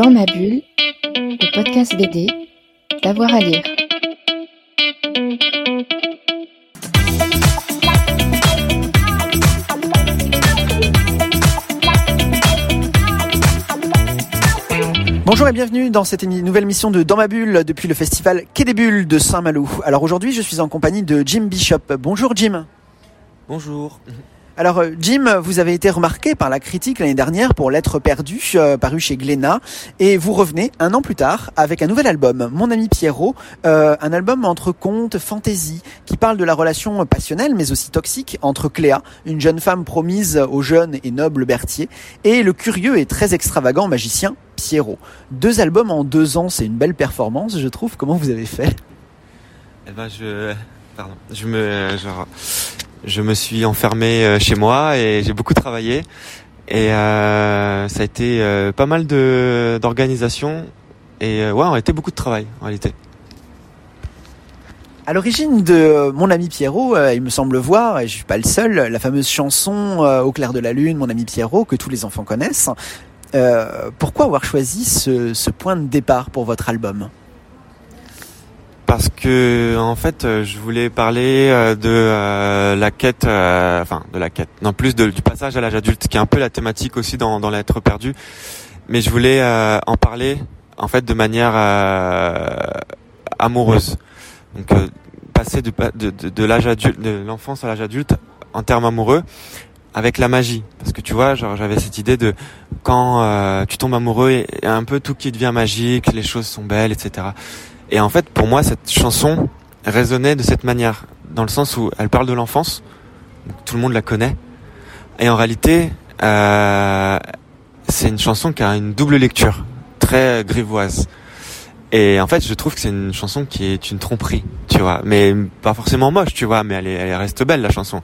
Dans ma bulle, le podcast BD, d'avoir à lire. Bonjour et bienvenue dans cette nouvelle mission de Dans ma bulle depuis le festival Quai des Bulles de Saint-Malo. Alors aujourd'hui, je suis en compagnie de Jim Bishop. Bonjour Jim. Bonjour. Alors euh, Jim, vous avez été remarqué par la critique l'année dernière pour Lettres perdues, euh, paru chez Glénat, et vous revenez un an plus tard avec un nouvel album, Mon ami Pierrot, euh, un album entre contes, fantaisie, qui parle de la relation passionnelle mais aussi toxique entre Cléa, une jeune femme promise au jeune et noble Berthier, et le curieux et très extravagant magicien Pierrot. Deux albums en deux ans, c'est une belle performance, je trouve. Comment vous avez fait? Eh ben je, pardon, je me, genre, je me suis enfermé euh, chez moi et j'ai beaucoup travaillé et euh, ça a été euh, pas mal de d'organisation et ouais, on a été beaucoup de travail en réalité. À l'origine de Mon ami Pierrot, il me semble voir, et je suis pas le seul, la fameuse chanson Au clair de la lune, Mon ami Pierrot, que tous les enfants connaissent. Pourquoi avoir choisi ce point de départ pour votre album? Parce que en fait, euh, je voulais parler euh, de euh, la quête, enfin de la quête, non plus du passage à l'âge adulte, qui est un peu la thématique aussi dans, l'être perdu. Mais je voulais en parler en fait de manière amoureuse. Donc passer de, l'âge adulte, de l'enfance à l'âge adulte en termes amoureux, avec la magie. Parce que tu vois, j'avais cette idée de quand tu tombes amoureux et, et un peu tout qui devient magique, les choses sont belles, etc. Et en fait, pour moi, cette chanson résonnait de cette manière, dans le sens où elle parle de l'enfance, tout le monde la connaît, et en réalité, euh, c'est une chanson qui a une double lecture, très grivoise. Et en fait, je trouve que c'est une chanson qui est une tromperie, tu vois, mais pas forcément moche, tu vois, mais elle, est, elle reste belle la chanson.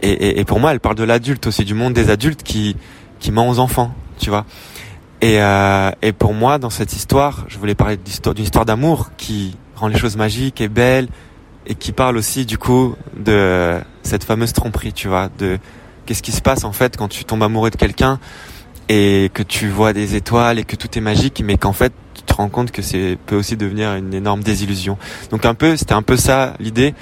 Et pour moi, elle parle de l'adulte aussi, du monde des adultes qui qui ment aux enfants, tu vois. Et, euh, et pour moi, dans cette histoire, je voulais parler d'une histoire d'amour qui rend les choses magiques et belles et qui parle aussi du coup de cette fameuse tromperie, tu vois, de qu'est-ce qui se passe en fait quand tu tombes amoureux de quelqu'un et que tu vois des étoiles et que tout est magique, mais qu'en fait tu te rends compte que c'est peut aussi devenir une énorme désillusion. Donc un peu, c'était un peu ça l'idée.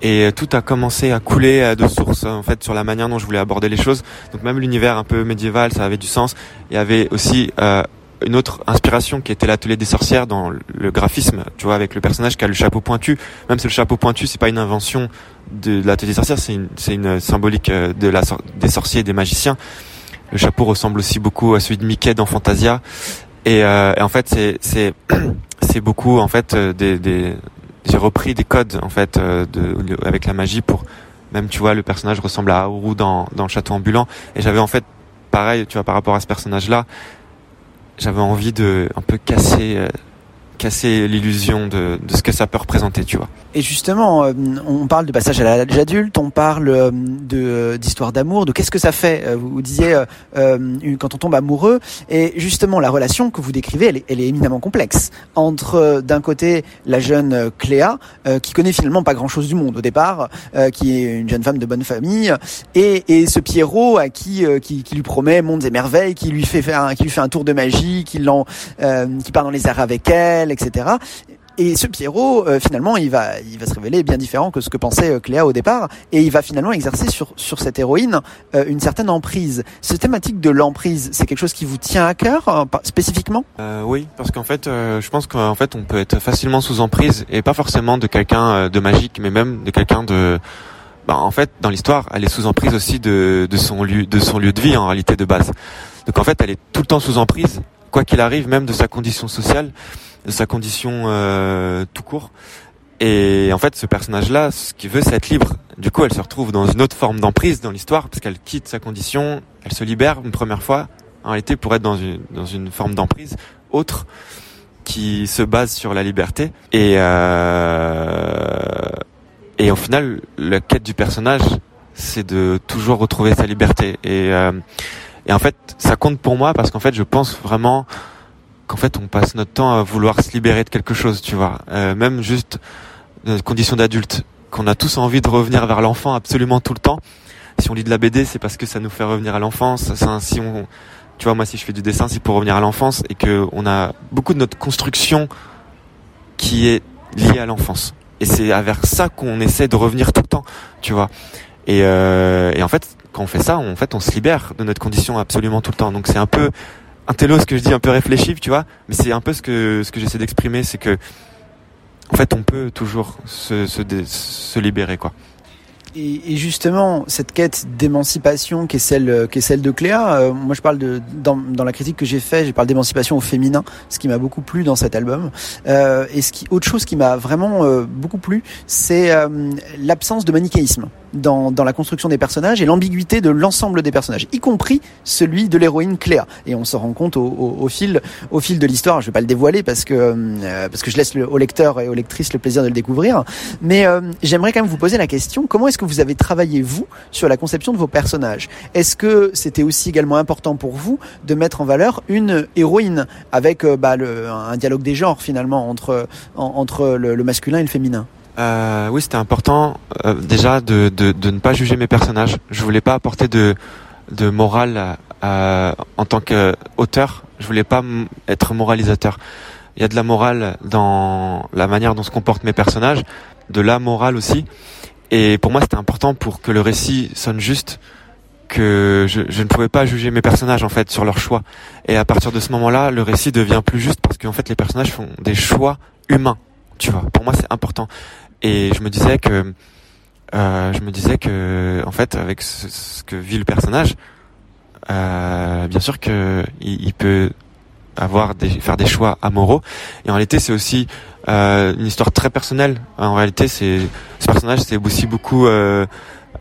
Et tout a commencé à couler euh, de source en fait sur la manière dont je voulais aborder les choses. Donc même l'univers un peu médiéval, ça avait du sens. Il y avait aussi euh, une autre inspiration qui était l'atelier des sorcières dans le graphisme, tu vois, avec le personnage qui a le chapeau pointu. Même si le chapeau pointu, c'est pas une invention de l'atelier des sorcières, c'est une, une symbolique euh, de la, des sorciers et des magiciens. Le chapeau ressemble aussi beaucoup à celui de Mickey dans Fantasia. Et, euh, en fait, c'est c'est beaucoup en fait euh, des, des j'ai repris des codes en fait euh, de, avec la magie pour même tu vois le personnage ressemble à Aourou dans dans le château ambulant. Et j'avais en fait pareil tu vois par rapport à ce personnage là j'avais envie de un peu casser euh, casser l'illusion de, de ce que ça peut représenter tu vois Et justement, euh, on parle de passage à l'âge adulte, on parle euh, de d'histoire d'amour, de qu'est-ce que ça fait. Euh, Vous, disiez euh, euh, quand on tombe amoureux, et justement la relation que vous décrivez, elle est, elle est éminemment complexe entre euh, d'un côté la jeune euh, Cléa euh, qui connaît finalement pas grand-chose du monde au départ, euh, qui est une jeune femme de bonne famille, et, et ce Pierrot à qui, euh, qui qui lui promet mondes et merveilles, qui lui fait faire qui lui fait un tour de magie, qui euh, qui part dans les airs avec elle, etc. Et ce Pierrot, euh, finalement, il va, il va se révéler bien différent que ce que pensait euh, Cléa au départ, et il va finalement exercer sur sur cette héroïne euh, une certaine emprise. Cette thématique de l'emprise, c'est quelque chose qui vous tient à cœur pas- spécifiquement? Oui, parce qu'en fait, je pense qu'en fait, on peut être facilement sous emprise et pas forcément de quelqu'un de magique, mais même de quelqu'un de. Bah, en fait, dans l'histoire, elle est sous emprise aussi de, de son lieu, de son lieu de vie en réalité de base. Donc en fait, elle est tout le temps sous emprise, quoi qu'il arrive, même de sa condition sociale, de sa condition euh, tout court. Et en fait, ce personnage-là, ce qu'il veut, c'est être libre. Du coup, elle se retrouve dans une autre forme d'emprise dans l'histoire, parce qu'elle quitte sa condition, elle se libère une première fois, en réalité, pour être dans une, dans une forme d'emprise autre, qui se base sur la liberté. Et, euh, et au final, la quête du personnage, c'est de toujours retrouver sa liberté. Et, euh, et en fait, ça compte pour moi, parce qu'en fait, je pense vraiment qu'en fait, on passe notre temps à vouloir se libérer de quelque chose, tu vois. Euh, même juste notre condition d'adulte, qu'on a tous envie de revenir vers l'enfant absolument tout le temps. Si on lit de la BD, c'est parce que ça nous fait revenir à l'enfance. Si on Tu vois, moi, si je fais du dessin, c'est pour revenir à l'enfance et que on a beaucoup de notre construction qui est liée à l'enfance. Et c'est vers ça qu'on essaie de revenir tout le temps, tu vois. Et, euh, et en fait, quand on fait ça, en fait, on se libère de notre condition absolument tout le temps. Donc c'est un peu un télo ce que je dis, un peu réfléchi, tu vois. Mais c'est un peu ce que ce que j'essaie d'exprimer, c'est que en fait, on peut toujours se, se, libérer, quoi. Et, justement, cette quête d'émancipation qui est celle qui est celle de Cléa, euh, moi je parle de dans, dans la critique que j'ai fait, je parle d'émancipation au féminin, ce qui m'a beaucoup plu dans cet album. Euh, et ce qui autre chose qui m'a vraiment euh, beaucoup plu, c'est l'absence de manichéisme dans, dans la construction des personnages et l'ambiguïté de l'ensemble des personnages, y compris celui de l'héroïne Cléa. Et on se rend compte au, au, au fil, au fil de l'histoire. Je vais pas le dévoiler parce que euh, parce que je laisse le, au lecteur et aux lectrices le plaisir de le découvrir. Mais euh, j'aimerais quand même vous poser la question comment est-ce que vous avez travaillé vous sur la conception de vos personnages? Est-ce que c'était aussi également important pour vous de mettre en valeur une héroïne avec euh, bah, le, un dialogue des genres finalement entre entre le, le masculin et le féminin? Euh, oui, c'était important euh, déjà de, de, de, ne pas juger mes personnages. Je voulais pas apporter de, de morale euh, en tant qu'auteur. Je voulais pas être moralisateur. Il y a de la morale dans la manière dont se comportent mes personnages, de la morale aussi. Et pour moi, c'était important pour que le récit sonne juste, que je, je, ne pouvais pas juger mes personnages en fait sur leur choix. Et à partir de ce moment-là, le récit devient plus juste parce qu'en fait, les personnages font des choix humains. Tu vois, pour moi, c'est important. Et je me disais que euh, je me disais que en fait avec ce, que vit le personnage, euh, bien sûr que il, peut avoir des faire des choix amoureux. Et en réalité, c'est aussi euh, une histoire très personnelle. En réalité, c'est ce personnage, c'est aussi beaucoup euh,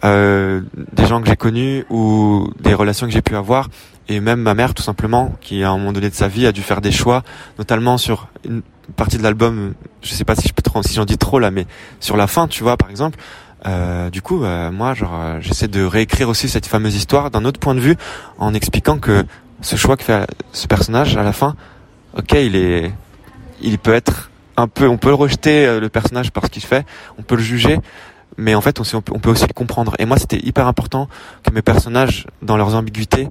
euh, des gens que j'ai connus ou des relations que j'ai pu avoir. Et même ma mère, tout simplement, qui à un moment donné de sa vie a dû faire des choix, notamment sur une partie de l'album, je sais pas si je peux trop, si j'en dis trop là, mais sur la fin, tu vois, par exemple, euh, du coup, euh, moi, genre, euh, j'essaie de réécrire aussi cette fameuse histoire d'un autre point de vue, en expliquant que ce choix que fait ce personnage à la fin, ok, il est, il peut être un peu, on peut le rejeter euh, le personnage par ce qu'il fait, on peut le juger, mais en fait, on, on peut aussi le comprendre. Et moi, c'était hyper important que mes personnages, dans leurs ambiguïtés,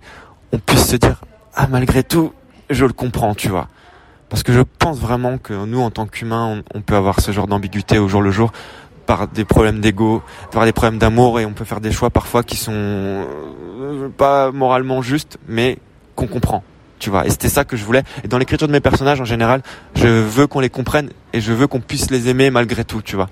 on puisse se dire, ah, malgré tout, je le comprends, tu vois. Parce que je pense vraiment que nous, en tant qu'humains, on, peut avoir ce genre d'ambiguïté au jour le jour par des problèmes d'ego, par des problèmes d'amour, et on peut faire des choix parfois qui sont euh, pas moralement justes, mais qu'on comprend. Tu vois, et c'était ça que je voulais. Et dans l'écriture de mes personnages, en général, je veux qu'on les comprenne et je veux qu'on puisse les aimer malgré tout, tu vois.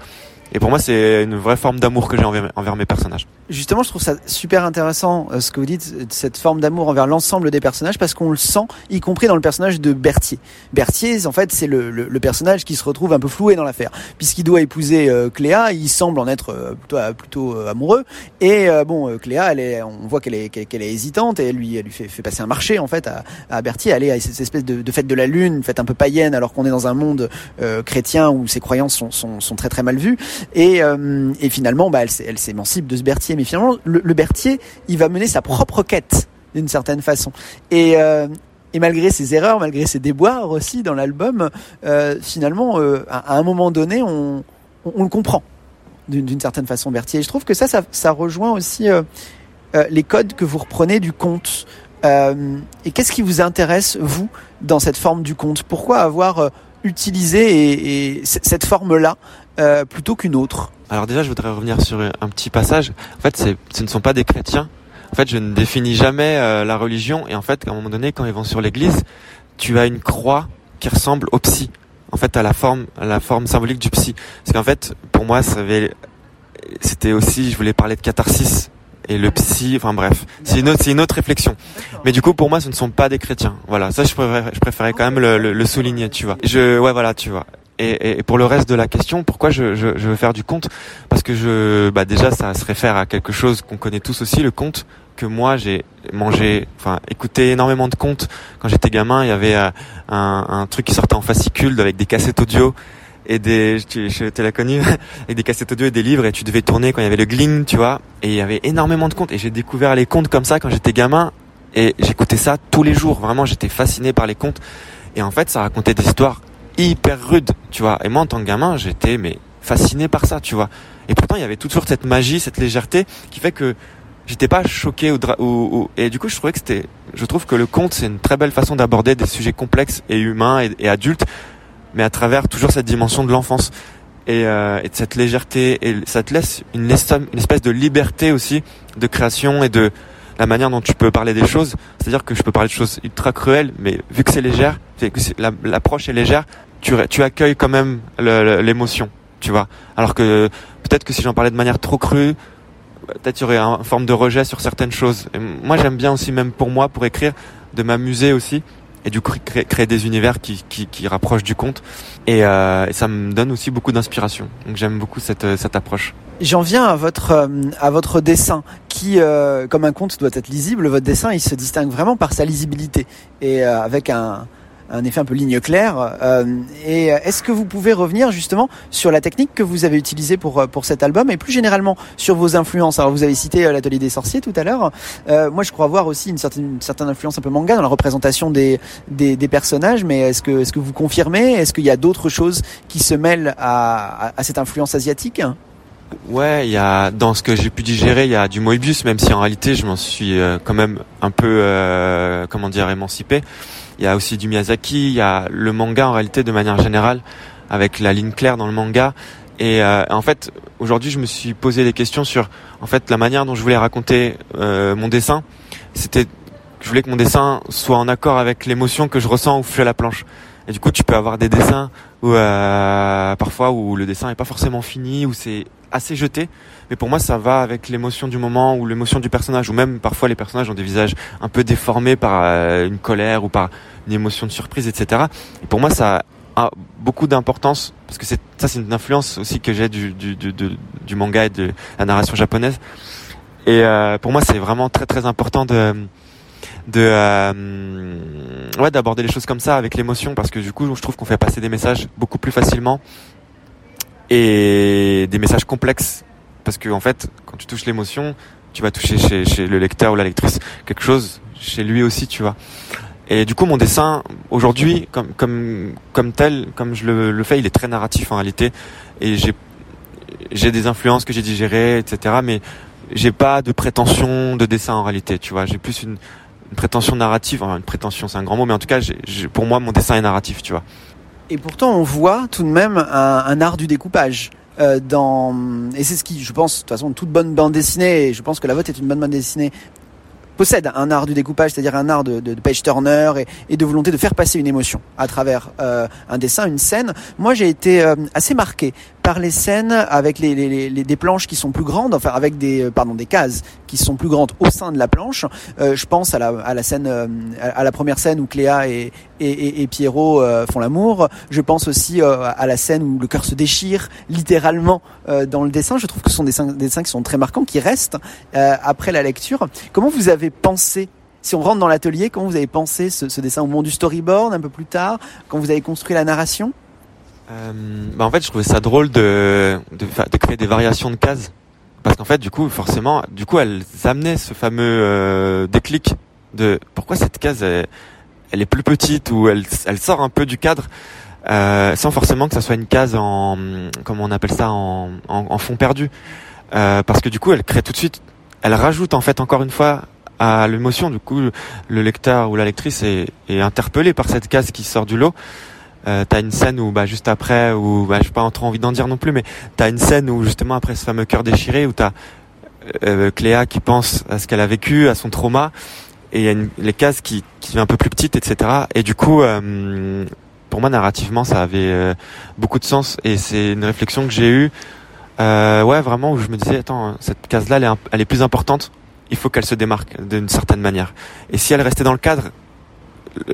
Et pour moi, c'est une vraie forme d'amour que j'ai envers, mes personnages. Justement, je trouve ça super intéressant euh, ce que vous dites, cette forme d'amour envers l'ensemble des personnages, parce qu'on le sent, y compris dans le personnage de Berthier. Berthier, en fait, c'est le, le, le, personnage qui se retrouve un peu floué dans l'affaire, puisqu'il doit épouser euh, Cléa, il semble en être euh, plutôt, plutôt euh, amoureux, et euh, bon, Cléa, elle est, on voit qu'elle est, qu'elle est hésitante, et elle lui, elle lui fait, fait, passer un marché en fait à, à Berthier, aller à cette espèce de, de, fête de la lune, une fête un peu païenne, alors qu'on est dans un monde euh, chrétien où ses croyances sont, sont, sont très très mal vues. Et, euh, et finalement, bah, elle, s'émancipe de ce Berthier. Mais finalement, le, le, Berthier, il va mener sa propre quête d'une certaine façon. Et, euh, et malgré ses erreurs, malgré ses déboires aussi dans l'album, euh, finalement, euh, à, un moment donné, on, on, le comprend d'une certaine façon, Berthier. Et je trouve que ça, ça, rejoint aussi les codes que vous reprenez du conte. et qu'est-ce qui vous intéresse, vous, dans cette forme du conte? Pourquoi avoir utilisé et, et cette forme-là euh, plutôt qu'une autre Alors déjà, je voudrais revenir sur un petit passage. En fait, ce ne sont pas des chrétiens. En fait, je ne définis jamais euh, la religion. Et en fait, à un moment donné, quand ils vont sur l'église, tu as une croix qui ressemble au psy. En fait, à la forme, à la forme symbolique du psy. Parce qu'en fait, pour moi, c'était aussi, je voulais parler de catharsis et le psy, enfin bref, c'est une autre, c'est une autre réflexion. Mais du coup, pour moi, ce ne sont pas des chrétiens. Voilà, ça, je préférais, je préférais quand même le, le, le souligner, tu vois. Je, ouais, voilà, tu vois. Et, et, pour le reste de la question, pourquoi je, je, je veux faire du conte Parce que je, bah déjà, ça se réfère à quelque chose qu'on connaît tous aussi, le conte. Que moi, j'ai mangé, enfin, écouté énormément de contes quand j'étais gamin. Il y avait euh, un, un, truc qui sortait en fascicule avec des cassettes audio et des, tu, tu l'as connu, avec des cassettes audio et des livres et tu devais tourner quand il y avait le gling, tu vois. Et il y avait énormément de contes et j'ai découvert les contes comme ça quand j'étais gamin et j'écoutais ça tous les jours. Vraiment, j'étais fasciné par les contes. Et en fait, ça racontait des histoires hyper rude, tu vois. Et moi, en tant que gamin, j'étais mais fasciné par ça, tu vois. Et pourtant, il y avait toujours cette magie, cette légèreté qui fait que j'étais pas choqué ou, ou, et du coup je trouvais que c'était je trouve que le conte c'est une très belle façon d'aborder des sujets complexes et humains et, adultes mais à travers toujours cette dimension de l'enfance et, euh, et, de cette légèreté et ça te laisse une espèce de liberté aussi de création et de la manière dont tu peux parler des choses. C'est-à-dire que je peux parler de choses ultra cruelles mais vu que c'est légère l'approche est légère tu, accueilles quand même l'émotion tu vois. Alors que peut-être que si j'en parlais de manière trop crue peut-être y aurait une forme de rejet sur certaines choses. Moi, j'aime bien aussi, même pour moi, pour écrire, de m'amuser aussi et du coup créer, des univers qui, qui, qui, rapprochent du conte. Et, euh, et, ça me donne aussi beaucoup d'inspiration. Donc j'aime beaucoup cette, cette approche. J'en viens à votre euh, à votre dessin qui, euh, comme un conte doit être lisible, votre dessin il se distingue vraiment par sa lisibilité et euh, avec un un effet un peu ligne claire. Euh, et est-ce que vous pouvez revenir justement sur la technique que vous avez utilisée pour euh, pour cet album et plus généralement sur vos influences? Alors vous avez cité euh, l'atelier des sorciers tout à l'heure. moi, je crois voir aussi une certaine une certaine influence un peu manga dans la représentation des des, des personnages. Mais est-ce que est-ce que vous confirmez? Est-ce qu'il y a d'autres choses qui se mêlent à, à, cette influence asiatique? Ouais, il y a dans ce que j'ai pu digérer, il y a du Moebius, même si en réalité je m'en suis quand même un peu comment dire émancipé. Il y a aussi du Miyazaki, il y a le manga en réalité de manière générale, avec la ligne claire dans le manga. Et euh, en fait, aujourd'hui, je me suis posé des questions sur en fait la manière dont je voulais raconter euh, mon dessin. C'était, je voulais que mon dessin soit en accord avec l'émotion que je ressens au flux à la planche. Et du coup, tu peux avoir des dessins où euh, parfois où le dessin est pas forcément fini, où c'est assez jeté. Mais pour moi, ça va avec l'émotion du moment ou l'émotion du personnage, ou même parfois les personnages ont des visages un peu déformés par euh, une colère ou par une émotion de surprise, etc. Et pour moi, ça a beaucoup d'importance parce que ça, c'est une influence aussi que j'ai du, du, du, du, manga et de la narration japonaise. Et euh, pour moi, c'est vraiment très très important de de euh, ouais d'aborder les choses comme ça avec l'émotion parce que du coup, je trouve qu'on fait passer des messages beaucoup plus facilement et des messages complexes parce que en fait quand tu touches l'émotion tu vas toucher chez, le lecteur ou la lectrice quelque chose chez lui aussi tu vois. Et du coup mon dessin aujourd'hui comme tel comme je le, fais il est très narratif en réalité. Et j'ai des influences que j'ai digérées etc mais j'ai pas de prétention de dessin en réalité tu vois. J'ai plus une, prétention narrative une prétention c'est un grand mot mais en tout cas pour moi mon dessin est narratif tu vois. Et pourtant, on voit tout de même un art du découpage. Euh, dans et c'est ce qui, je pense, de toute façon, toute bonne bande dessinée. Et je pense que la vôtre est une bonne bande dessinée possède un art du découpage, c'est-à-dire un art de, de, de page turner et, et, de volonté de faire passer une émotion à travers euh, un dessin, une scène. Moi, j'ai été euh, assez marqué par les scènes avec les, les, les, des planches qui sont plus grandes, enfin avec des euh, pardon des cases qui sont plus grandes au sein de la planche. Euh, je pense à la, à la scène, euh, à la première scène où Cléa et, et, et Pierrot euh, font l'amour. Je pense aussi à la scène où le cœur se déchire littéralement dans le dessin. Je trouve que ce sont des dessins, des dessins qui sont très marquants, qui restent après la lecture. Comment vous avez pensé si on rentre dans l'atelier, comment vous avez pensé ce, ce dessin au moment du storyboard un peu plus tard, quand vous avez construit la narration? Euh, bah en fait, je trouvais ça drôle de, de, de créer des variations de cases. Parce qu'en fait, du coup, forcément, du coup, elles amenaient ce fameux euh, déclic de pourquoi cette case, elle, est plus petite ou elle, elle sort un peu du cadre. Euh, sans forcément que ça soit une case en comment on appelle ça en, en, en fond perdu euh, parce que du coup elle crée tout de suite elle rajoute en fait encore une fois à l'émotion du coup le lecteur ou la lectrice est, est interpellé par cette case qui sort du lot euh, t'as une scène où bah juste après où bah j'ai pas trop envie d'en dire non plus mais t'as une scène où justement après ce fameux cœur déchiré où t'as euh, Cléa qui pense à ce qu'elle a vécu à son trauma et il y a les cases qui qui un peu plus petites etc et du coup euh, pour moi narrativement ça avait euh, beaucoup de sens et c'est une réflexion que j'ai eue euh, ouais vraiment où je me disais attends cette case là elle est, elle est plus importante il faut qu'elle se démarque d'une certaine manière. Et si elle restait dans le cadre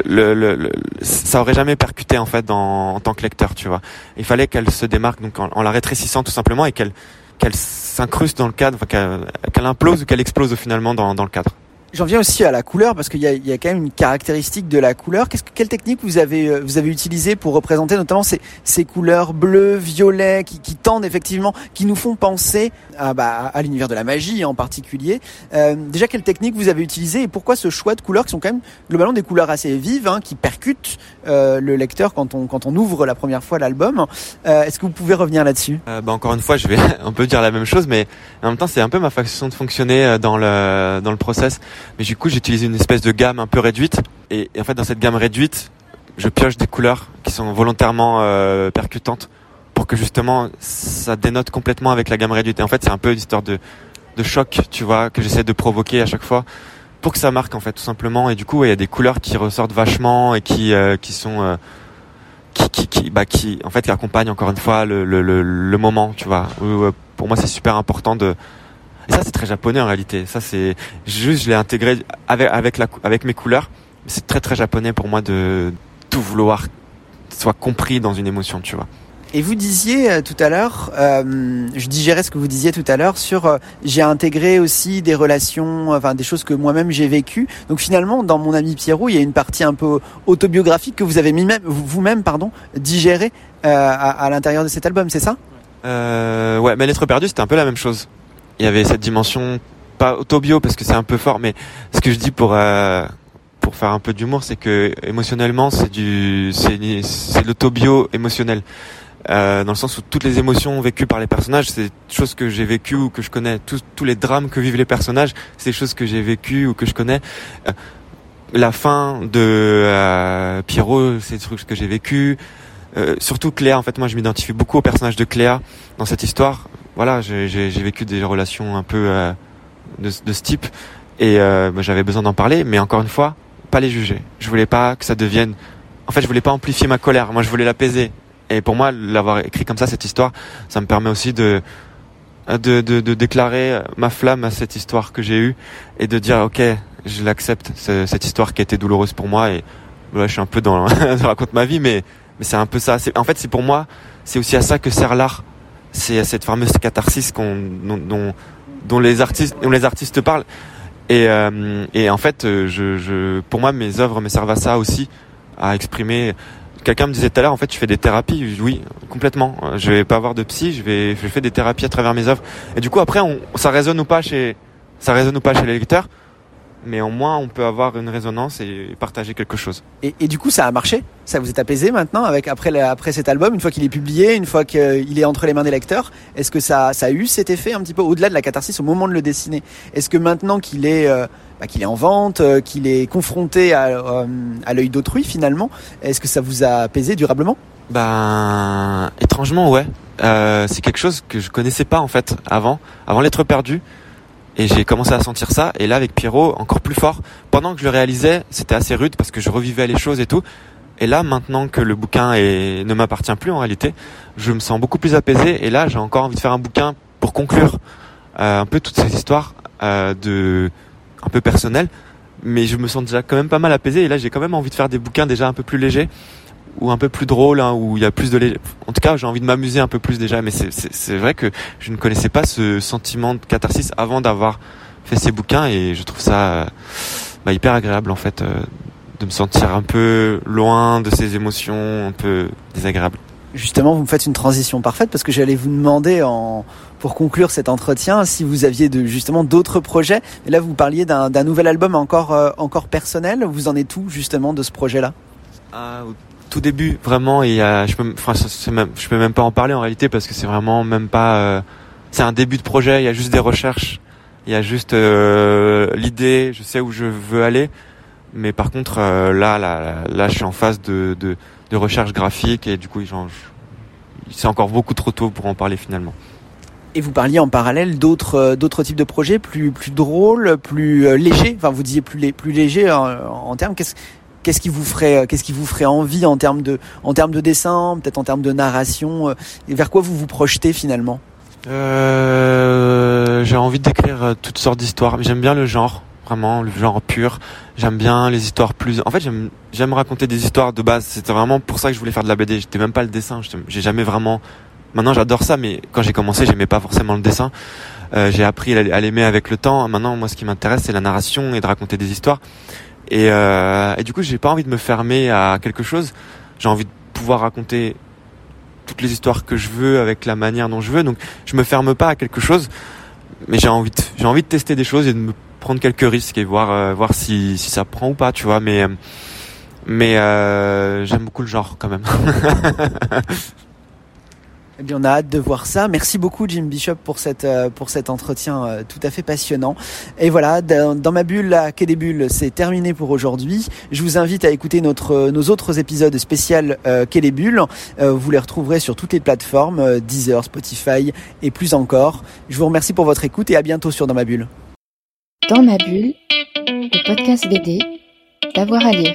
le, le, le, ça aurait jamais percuté en fait dans, en tant que lecteur, tu vois. Il fallait qu'elle se démarque donc en, la rétrécissant tout simplement et qu'elle qu'elle s'incruste dans le cadre, qu'elle implose ou qu'elle explose finalement dans, dans le cadre. J'en viens aussi à la couleur parce qu'il y y a quand même une caractéristique de la couleur. Qu'est-ce que, quelle technique vous avez euh, vous avez utilisé pour représenter notamment ces, ces couleurs bleues, violets qui, qui tendent effectivement, qui nous font penser à, bah, à l'univers de la magie en particulier. Euh, déjà, quelle technique vous avez utilisé et pourquoi ce choix de couleurs qui sont quand même globalement des couleurs assez vives, hein, qui percutent euh, le lecteur quand on quand on ouvre la première fois l'album. Euh, est-ce que vous pouvez revenir là-dessus? Euh, bah, Encore une fois, je vais un peu dire la même chose, mais en même temps, c'est un peu ma façon de fonctionner dans le dans le process. Mais du coup, j'utilise une espèce de gamme un peu réduite. Et, en fait, dans cette gamme réduite, je pioche des couleurs qui sont volontairement euh, percutantes pour que justement ça dénote complètement avec la gamme réduite. Et en fait, c'est un peu une histoire de, de choc, tu vois, que j'essaie de provoquer à chaque fois pour que ça marque en fait, tout simplement. Et du coup, il y a des couleurs qui ressortent vachement et qui euh, qui sont euh, qui, qui, qui, bah, qui, en fait, qui accompagnent encore une fois le, le, le, le moment, tu vois. Où, pour moi, c'est super important de et ça, c'est très japonais en réalité. Ça, c'est juste, je l'ai intégré avec avec la avec mes couleurs. C'est très très japonais pour moi de tout vouloir soit compris dans une émotion, tu vois. Et vous disiez euh, tout à l'heure, euh, je digérais ce que vous disiez tout à l'heure sur euh, j'ai intégré aussi des relations, enfin des choses que moi-même j'ai vécues. Donc finalement, dans mon ami Pierrot, il y a une partie un peu autobiographique que vous avez vous-même, pardon, digéré euh, à, à l'intérieur de cet album, c'est ça? Ouais, mais Lettre perdue, c'était un peu la même chose. Il y avait cette dimension pas autobio parce que c'est un peu fort, mais ce que je dis pour euh, pour faire un peu d'humour, c'est que émotionnellement, c'est du c'est c'est l'autobio émotionnel. Euh, dans le sens où toutes les émotions vécues par les personnages, c'est des choses que j'ai vécues ou que je connais. Tous, tous les drames que vivent les personnages, c'est des choses que j'ai vécues ou que je connais. Euh, la fin de euh, Pierrot, c'est des trucs que j'ai vécu. Euh, surtout Cléa, en fait, moi, je m'identifie beaucoup au personnage de Cléa dans cette histoire. Voilà, j'ai vécu des relations un peu euh, de, ce type et bah, j'avais besoin d'en parler. Mais encore une fois, pas les juger. Je voulais pas que ça devienne. En fait, je voulais pas amplifier ma colère. Moi, je voulais l'apaiser. Et pour moi, l'avoir écrit comme ça, cette histoire, ça me permet aussi de, de, déclarer ma flamme à cette histoire que j'ai eue et de dire, ok, je l'accepte, cette histoire qui a été douloureuse pour moi. Et voilà, je suis un peu dans, je raconte ma vie, mais, mais c'est un peu ça. En fait, c'est pour moi, c'est aussi à ça que sert l'art. C'est cette fameuse catharsis qu'on, dont, dont, dont, les artistes, dont les artistes parlent. Et, euh, et en fait, je, je, pour moi, mes œuvres me servent à ça aussi, à exprimer quelqu'un me disait tout à l'heure, en fait, tu fais des thérapies. Oui, complètement. Je vais pas avoir de psy, je vais, je fais des thérapies à travers mes œuvres. Et du coup, après, on, ça résonne ou pas chez, ça résonne ou pas chez les lecteurs. Mais au moins, on peut avoir une résonance et partager quelque chose. Et, et du coup, ça a marché? Ça vous est apaisé maintenant avec après la, après cet album, une fois qu'il est publié, une fois qu'il est entre les mains des lecteurs. Est-ce que ça, ça a eu cet effet un petit peu au-delà de la catharsis au moment de le dessiner? Est-ce que maintenant qu'il est euh, bah, qu'il est en vente, euh, qu'il est confronté à, euh, à l'œil d'autrui finalement. Est-ce que ça vous a apaisé durablement? Ben étrangement ouais. C'est quelque chose que je connaissais pas en fait avant, avant l'être perdu. Et j'ai commencé à sentir ça. Et là avec Pierrot encore plus fort. Pendant que je le réalisais, c'était assez rude parce que je revivais les choses et tout. Et là, maintenant que le bouquin ne m'appartient plus en réalité, je me sens beaucoup plus apaisé. Et là, j'ai encore envie de faire un bouquin pour conclure euh, un peu toutes ces histoires euh, de un peu personnel, mais je me sens déjà quand même pas mal apaisé. Et là, j'ai quand même envie de faire des bouquins déjà un peu plus légers ou un peu plus drôles, hein, où il y a plus de lég... En tout cas, j'ai envie de m'amuser un peu plus déjà. Mais c'est vrai que je ne connaissais pas ce sentiment de catharsis avant d'avoir fait ces bouquins, et je trouve ça bah, hyper agréable en fait euh, de me sentir un peu loin de ces émotions un peu désagréables. Justement, vous me faites une transition parfaite parce que j'allais vous demander en pour conclure cet entretien si vous aviez de, justement d'autres projets. Et là, vous parliez d'un nouvel album encore euh, encore personnel. Vous en êtes où justement de ce projet-là? Ah, tout début, vraiment, il y a, je peux, enfin, même, je peux même pas en parler en réalité parce que c'est vraiment même pas. Euh, c'est un début de projet. Il y a juste des recherches. Il y a juste euh, l'idée. Je sais où je veux aller. Mais par contre, euh, là, là, là, je suis en phase de, de, de recherche graphique et du coup, c'est encore beaucoup trop tôt pour en parler finalement. Et vous parliez en parallèle d'autres euh, d'autres types de projets plus plus drôles, plus euh, légers. Enfin, vous disiez plus plus léger en, en termes. Qu'est-ce qu'est-ce qui vous ferait qu'est-ce qui vous ferait envie en termes de en termes de dessin, peut-être en termes de narration. Et vers quoi vous vous projetez finalement? Euh, J'ai envie d'écrire toutes sortes d'histoires. J'aime bien le genre vraiment le genre pur. J'aime bien les histoires plus. En fait, j'aime j'aime raconter des histoires de base. C'était vraiment pour ça que je voulais faire de la BD. J'étais même pas le dessin. J'ai jamais vraiment. Maintenant, j'adore ça, mais quand j'ai commencé, j'aimais pas forcément le dessin. Euh, j'ai appris à l'aimer avec le temps. Maintenant, moi, ce qui m'intéresse, c'est la narration et de raconter des histoires. Et, euh, et du coup, j'ai pas envie de me fermer à quelque chose. J'ai envie de pouvoir raconter toutes les histoires que je veux avec la manière dont je veux. Donc, je me ferme pas à quelque chose, mais j'ai envie, de, j'ai envie de tester des choses et de me prendre quelques risques et voir, euh, voir si, si ça prend ou pas, tu vois. Mais, mais euh, j'aime beaucoup le genre quand même. Eh on a hâte de voir ça. Merci beaucoup Jim Bishop pour cette euh, pour cet entretien euh, tout à fait passionnant. Et voilà, dans, ma bulle à Quai des c'est terminé pour aujourd'hui. Je vous invite à écouter notre nos autres épisodes spéciaux euh, Quai des Bulles. Euh, vous les retrouverez sur toutes les plateformes, Deezer, Spotify et plus encore. Je vous remercie pour votre écoute et à bientôt sur Dans ma bulle. Dans ma bulle, le podcast BD, d'avoir à lire.